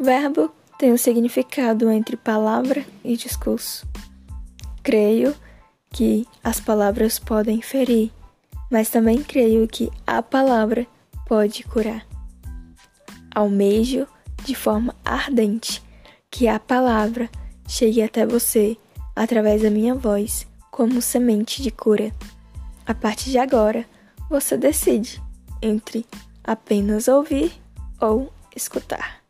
Verbo tem um significado entre palavra e discurso. Creio que as palavras podem ferir, mas também creio que a palavra pode curar. Almejo de forma ardente que a palavra chegue até você através da minha voz como semente de cura. A partir de agora, você decide entre apenas ouvir ou escutar.